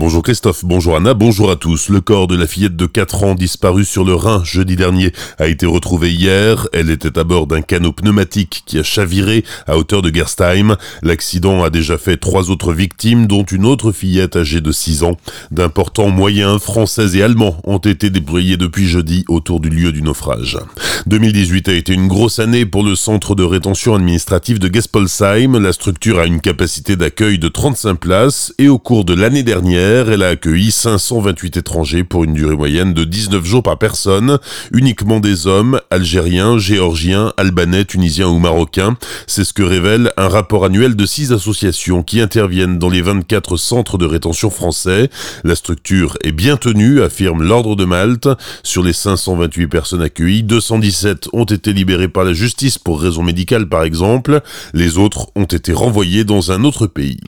Bonjour Christophe, bonjour Anna, bonjour à tous. Le corps de la fillette de 4 ans disparue sur le Rhin jeudi dernier a été retrouvé hier. Elle était à bord d'un canot pneumatique qui a chaviré à hauteur de Gerstheim. L'accident a déjà fait trois autres victimes, dont une autre fillette âgée de 6 ans. D'importants moyens français et allemands ont été déployés depuis jeudi autour du lieu du naufrage. 2018 a été une grosse année pour le centre de rétention administrative de Gespolsheim. La structure a une capacité d'accueil de 35 places et au cours de l'année dernière, elle a accueilli 528 étrangers pour une durée moyenne de 19 jours par personne, uniquement des hommes, algériens, géorgiens, albanais, tunisiens ou marocains. C'est ce que révèle un rapport annuel de six associations qui interviennent dans les 24 centres de rétention français. La structure est bien tenue, affirme l'Ordre de Malte. Sur les 528 personnes accueillies, 217 ont été libérées par la justice pour raison médicale par exemple. Les autres ont été renvoyés dans un autre pays.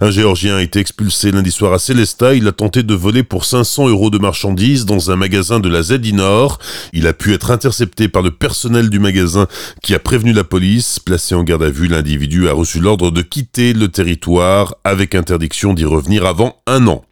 Un Géorgien a été expulsé lundi soir à Célesta. Il a tenté de voler pour 500 euros de marchandises dans un magasin de la ZI Nord. Il a pu être intercepté par le personnel du magasin qui a prévenu la police. Placé en garde à vue, l'individu a reçu l'ordre de quitter le territoire avec interdiction d'y revenir avant un an.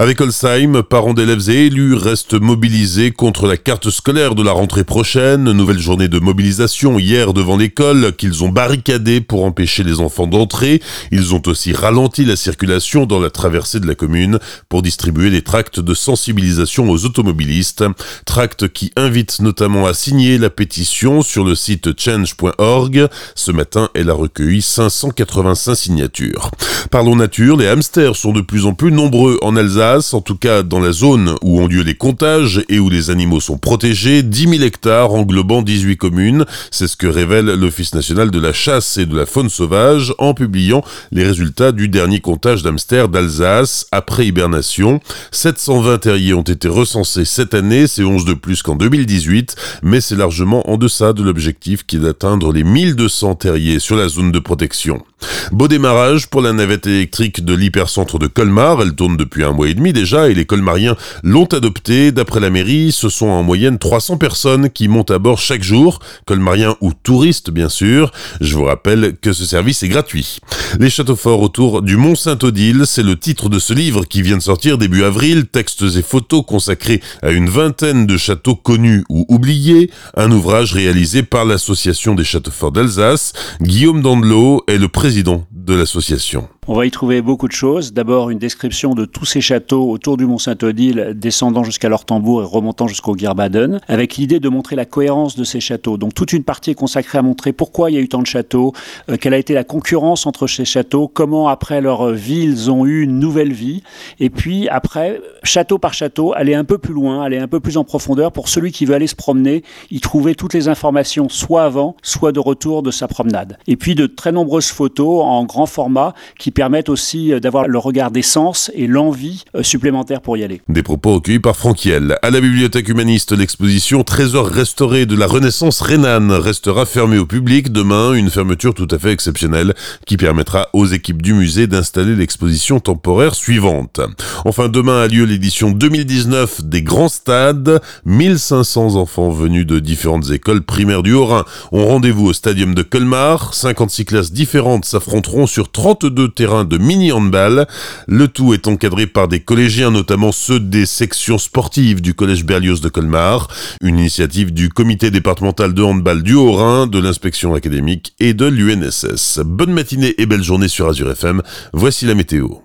Avec Holsheim, parents d'élèves et élus restent mobilisés contre la carte scolaire de la rentrée prochaine. Nouvelle journée de mobilisation hier devant l'école qu'ils ont barricadée pour empêcher les enfants d'entrer. Ils ont aussi ralenti la circulation dans la traversée de la commune pour distribuer des tracts de sensibilisation aux automobilistes. Tracts qui invitent notamment à signer la pétition sur le site change.org. Ce matin, elle a recueilli 585 signatures. Parlons nature, les hamsters sont de plus en plus nombreux en Alsace en tout cas dans la zone où ont lieu les comptages et où les animaux sont protégés, 10 000 hectares englobant 18 communes. C'est ce que révèle l'Office national de la chasse et de la faune sauvage en publiant les résultats du dernier comptage d'hamsters d'Alsace après hibernation. 720 terriers ont été recensés cette année, c'est 11 de plus qu'en 2018, mais c'est largement en deçà de l'objectif qui est d'atteindre les 1200 terriers sur la zone de protection. Beau démarrage pour la navette électrique de l'hypercentre de Colmar, elle tourne depuis un mois et demi déjà et les colmariens l'ont adoptée. D'après la mairie, ce sont en moyenne 300 personnes qui montent à bord chaque jour, colmariens ou touristes bien sûr. Je vous rappelle que ce service est gratuit. Les châteaux forts autour du Mont Saint-Odile, c'est le titre de ce livre qui vient de sortir début avril, textes et photos consacrés à une vingtaine de châteaux connus ou oubliés, un ouvrage réalisé par l'association des châteaux forts d'Alsace. Guillaume Dandelot est le président de l'association. On va y trouver beaucoup de choses. D'abord, une description de tous ces châteaux autour du Mont Saint-Odile, descendant jusqu'à l'Ortembourg et remontant jusqu'au Gierbaden, avec l'idée de montrer la cohérence de ces châteaux. Donc, toute une partie est consacrée à montrer pourquoi il y a eu tant de châteaux, euh, quelle a été la concurrence entre ces châteaux, comment, après leur vie, ils ont eu une nouvelle vie. Et puis, après, château par château, aller un peu plus loin, aller un peu plus en profondeur pour celui qui veut aller se promener, y trouver toutes les informations, soit avant, soit de retour de sa promenade. Et puis, de très nombreuses photos en grand format qui aussi euh, d'avoir le regard d'essence et l'envie euh, supplémentaire pour y aller. Des propos recueillis par Franquiel. À la bibliothèque humaniste, l'exposition Trésor restauré de la Renaissance rhénane restera fermée au public demain, une fermeture tout à fait exceptionnelle qui permettra aux équipes du musée d'installer l'exposition temporaire suivante. Enfin, demain a lieu l'édition 2019 des grands stades. 1500 enfants venus de différentes écoles primaires du Haut-Rhin ont rendez-vous au stadium de Colmar. 56 classes différentes s'affronteront sur 32 terrains de mini-handball. Le tout est encadré par des collégiens, notamment ceux des sections sportives du Collège Berlioz de Colmar, une initiative du comité départemental de handball du Haut-Rhin, de l'inspection académique et de l'UNSS. Bonne matinée et belle journée sur Azure FM. Voici la météo.